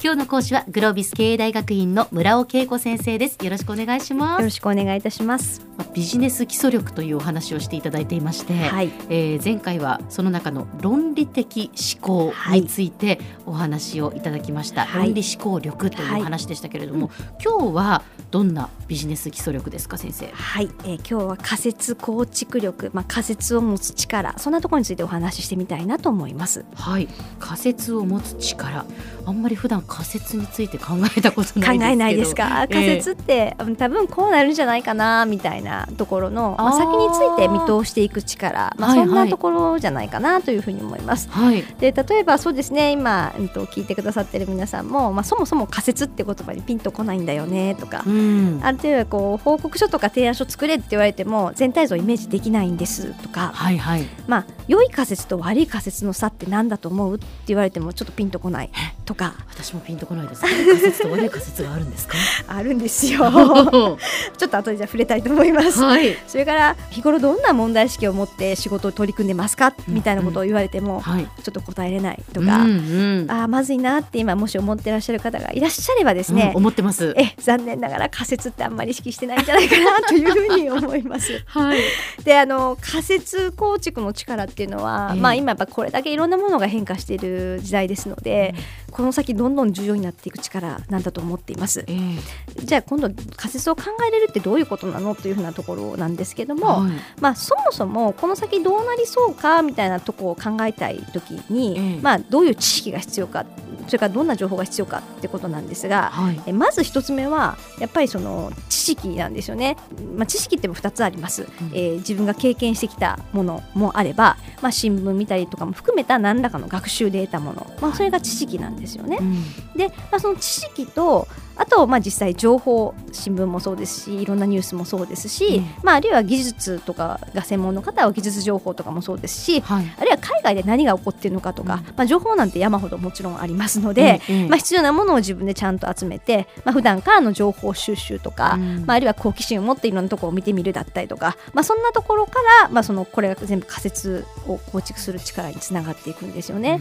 今日の講師はグロービス経営大学院の村尾恵子先生です。よろしくお願いします。よろしくお願いいたします。まあビジネス基礎力というお話をしていただいていまして、はい。えー前回はその中の論理的思考についてお話をいただきました、はい。論理思考力というお話でしたけれども、今日はどんなビジネス基礎力ですか先生？はい、えー今日は仮説構築力、まあ仮説を持つ力、そんなところについてお話ししてみたいなと思います。はい。仮説を持つ力。あんまり普段仮説について考えたこと考ないですけど。えないですか？え仮説って、うん多分こうなるんじゃないかなみたいなところの、まあ、先について見通していく力、まあはいはいそんなところじゃないかなというふうに思います。はいで例えばそうですね今、うん、と聞いてくださってる皆さんも、まあ、そもそも仮説って言葉にピンとこないんだよねとか、うんある程度こう報告書とか提案書作れって言われても全体像イメージできないんですとか、はいはいまあ良い仮説と悪い仮説の差って何だと思うって言われてもちょっとピンとこないとか 私もピンとこないです。仮説と悪い仮説があるんですか？あるんですよ ちょっと後でじゃあ触れたいと思います。はい。それから日頃どんな問題意識を持って仕事を取り組んでますか？うんみたいなことを言われてもはい。ちょっと答えれないとか、うんうんああまずいなって今もし思ってらっしゃる方がいらっしゃればですね、うん思ってます。え残念ながら仮説ってあんまり意識してないんじゃないかなというふうに思います。はい。であの仮説構築の力っていうのは、ええまあ、今やっぱこれだけいろんなものが変化している時代ですので、この先どんどん重要になっていく力なんだと思っています。ええ。じゃあ今度仮説を考えれるってどういうことなのというふうなところなんですけども、はい。まあ、そもそもこの先どうなりそうかみたいなとこを考えたい時に、ええ。まあ、どういう知識が必要かそれからどんな情報が必要かってことなんですが、はい。えまず一つ目はやっぱりその知識なんですよね、まあ、知識っても2つあります、えー自分が経験してきたものもあれば、まあ、新聞見たりとかも含めた何らかの学習で得たもの、まあ、それが知識なんですよね。う。ん。で、まあ、その知識とあとまあ実際情報新聞もそうですしいろん。なニュースもそうですし、ええまあ、あるいは技術とかが専門の方は技術情報とかもそうですしはい。あるいは海外で何が起こっているのかとか、うん。まあ、情報なんて山ほどもちろんありますので、ええまあ、必要なものを自分でちゃんと集めて、まあ普段からの情報収集とか、うん。まあ、あるいは好奇心を持っていろんなところを見てみるだったりとか、まあ、そんなところから、まあ、そのこれが全部仮説を構築する力につながっていくんですよね。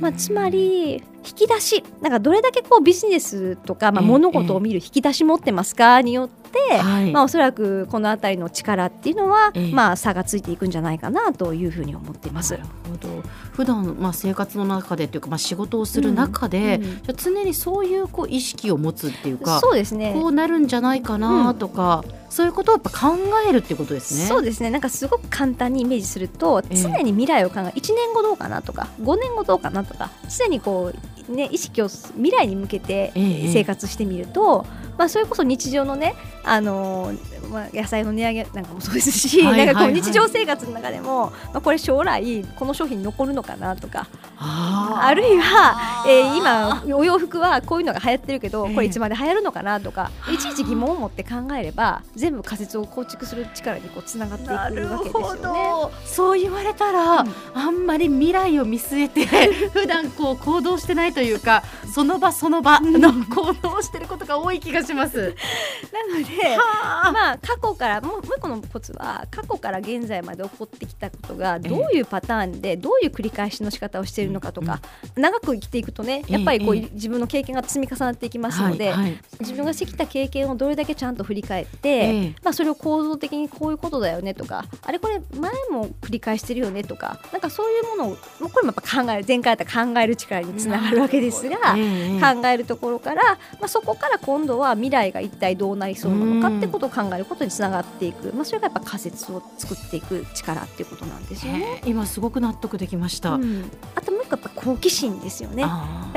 まあ、つまり引き出しなんかどれだけこうビジネスとか、まあ、ええ物事を見る引き出し持ってますかによって、はい。まあ、おそらくこの辺りの力っていうのは、ええ。まあ、差がついていくんじゃないかなというふうに思っています。なる。ほど。普段まあ生活の中でというかまあ仕事をする中で、うんうん。常にそういうこう意識を持つっていうかそうですね。こうなるんじゃないかなとか、そういうことをやっぱ考えるってことですね。そうですねなんかすごく簡単にイメージすると常に未来を考え1年後どうかなとか5年後どうかなとか常にこう、ね、意識を未来に向けてええ生活してみると、まあ、それこそ日常のね、あのーまあ、野菜の値上げなんかもそうですし、はいはいはい。なんかこう日常生活の中でも、まあ、これ将来この商品残るのかなとかあるいは、えー今お洋服はこういうのが流行ってるけど、ええ。これいつまで流行るのかなとかいちいち疑問を持って考えれば全部仮説を構築する力にこうつながっていくわけですよね。そう言われたら、うん。あんまり未来を見据えて 普段こう行動してないというかその場その場の行動をしてることが多い気がします。なのではあ。まあ過去からもう一個のコツは過去から現在まで起こってきたことがどういうパターンでどういう繰り返しの仕方をしているのかとか、長く生きていくとねやっぱりこう、ええ。自分の経験が積み重なっていきますので、はいはい。自分がしてきた経験をどれだけちゃんと振り返って、ええ。まあ、それを構造的にこういうことだよねとかあれこれ前も繰り返してるよねとかなんかそういうものをこれもやっぱ考える前回やったら考える力につながるわけですが。ええ考えるところから、まあ、そこから今度は未来が一体どうなりそうなのかってことを考えることにつながっていく、まあ、それがやっぱ仮説を作っていく力っていうことなんですよね。今すごく納得できました。うんあともう一個やっぱ好奇心ですよね。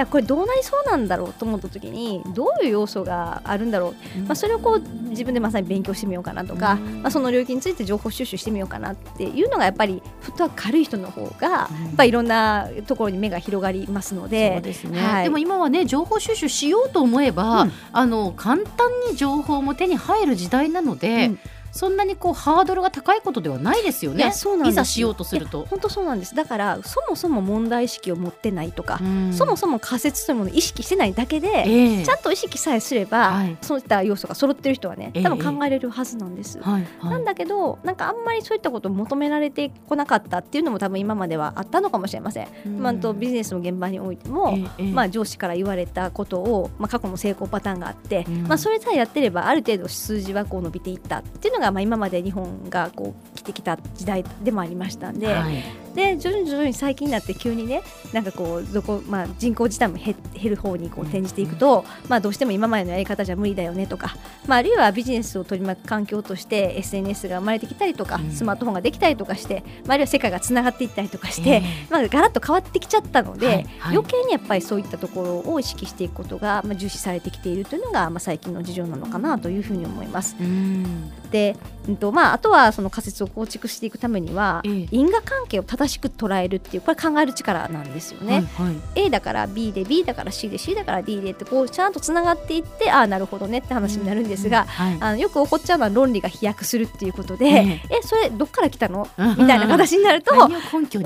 これどうなりそうなんだろうと思った時にどういう要素があるんだろう、ーまあ、それをこう自分でまさに勉強してみようかなとか、うんまあ、その領域について情報収集してみようかなっていうのがやっぱりフットワーク軽い人の方がやっぱりいろんなところに目が広がりますので。ですね、はい。でも今はね情報収集しようと思えば、うん。あの簡単に情報も手に入る時代なので、うんそんなにこうハードルが高いことではないですよね。いざしようとすると。本当そうなんです。だからそもそも問題意識を持ってないとか、うん。そもそも仮説というものを意識してないだけで、ええ。ちゃんと意識さえすれば、はい。そういった要素が揃ってる人はねええ。多分考えれるはずなんです。はいはい。なんだけどなんかあんまりそういったことを求められてこなかったっていうのも多分今まではあったのかもしれません。うん。まあ、あとビジネスの現場においても、ええええ。まあ、上司から言われたことを、まあ、過去の成功パターンがあって、うん。まあ、それさえやってればある程度数字はこう伸びていったっていうのが、まあ、今まで日本がこう来てきた時代でもありましたんで,、はい。で徐々に徐々に最近になって急にねなんかこうどこ、まあ、人口自体も減減る方にこう転じていくと、まあ、どうしても今までのやり方じゃ無理だよねとか、まあ、あるいはビジネスを取り巻く環境として SNS が生まれてきたりとか、うん。スマートフォンができたりとかして、まあ、あるいは世界がつながっていったりとかして、ええ。まあ、ガラッと変わってきちゃったので、はい。はい。余計にやっぱりそういったところを意識していくことが、まあ、重視されてきているというのが、まあ、最近の事情なのかなというふうに思います。うんで、うんとまあ、あとはその仮説を構築していくためには、ええ。因果関係を正しく捉えるっていうこれ考える力なんですよね。はいはい。A だから B で B だから C で C だから D でってこうちゃんとつながっていってああなるほどねって話になるんですが、はい。あのよく起こっちゃうのは論理が飛躍するっていうことで、ええ。それどっから来たの？うんみたいな形になると、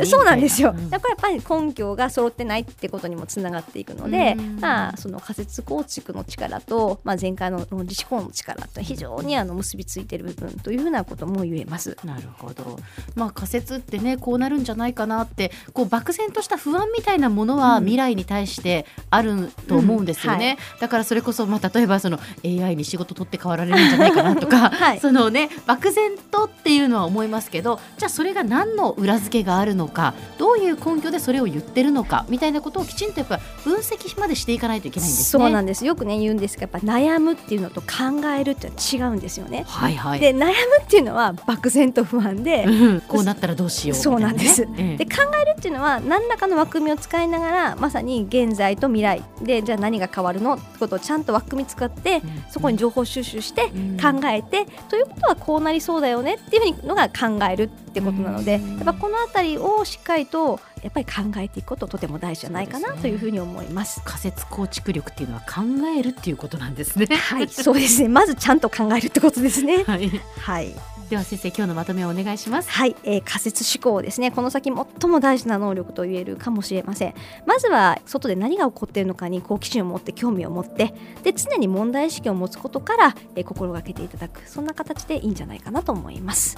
そうなんですよ。だからやっぱり根拠が揃ってないってことにもつながっていくので、うんまあその仮説構築の力と、まあ前回の論理思考の力と非常にあの結びついている部分というふうなことも言えます。なるほど、まあ、仮説ってねこうなるんじゃないかなってこう漠然とした不安みたいなものはうん。未来に対してあると思うんですよね、うん。だからそれこそ、まあ、例えばその AI に仕事取って代わられるんじゃないかなとか、はい。そのね漠然とっていうのは思いますけどじゃあそれが何の裏付けがあるのかどういう根拠でそれを言ってるのかみたいなことをきちんとやっぱ分析までしていかないといけないんですね。そうなんです。よくね言うんですがやっぱ悩むっていうのと考えるって違うんですよね。はいはい、で悩むっていうのは漠然と不安で、うん。こうなったらどうしようそうなんです。ねええ。で考えるっていうのは何らかの枠組みを使いながらまさに現在と未来。でじゃあ何が変わるのってことをちゃんと枠組み使ってうん。そこに情報収集してうん。考えて、ということはこうなりそうだよねっていうのが考えるってことなので、うん。やっぱこの辺りをしっかりとやっぱり考えていくこととても大事じゃないかなというふうに思います。仮説構築力っていうのは考えるっていうことなんですね。はい、そうですね。まずちゃんと考えるってことですね。はい。はい。では先生今日のまとめをお願いします。はい、えー仮説思考ですねこの先最も大事な能力と言えるかもしれませんまずは外で何が起こっているのかに好奇心を持って興味を持ってで常に問題意識を持つことから、えー心がけていただくそんな形でいいんじゃないかなと思います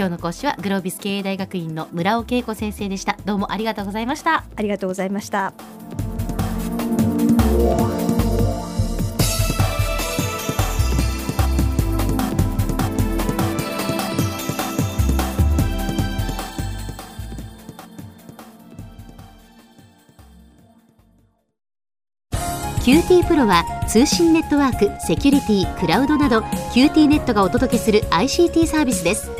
今日の講師はグロービス経営大学院の村尾恵子先生でした。どうもありがとうございました。ありがとうございましたQT プロは通信ネットワーク、セキュリティ、クラウドなど QT ネットがお届けする ICT サービスです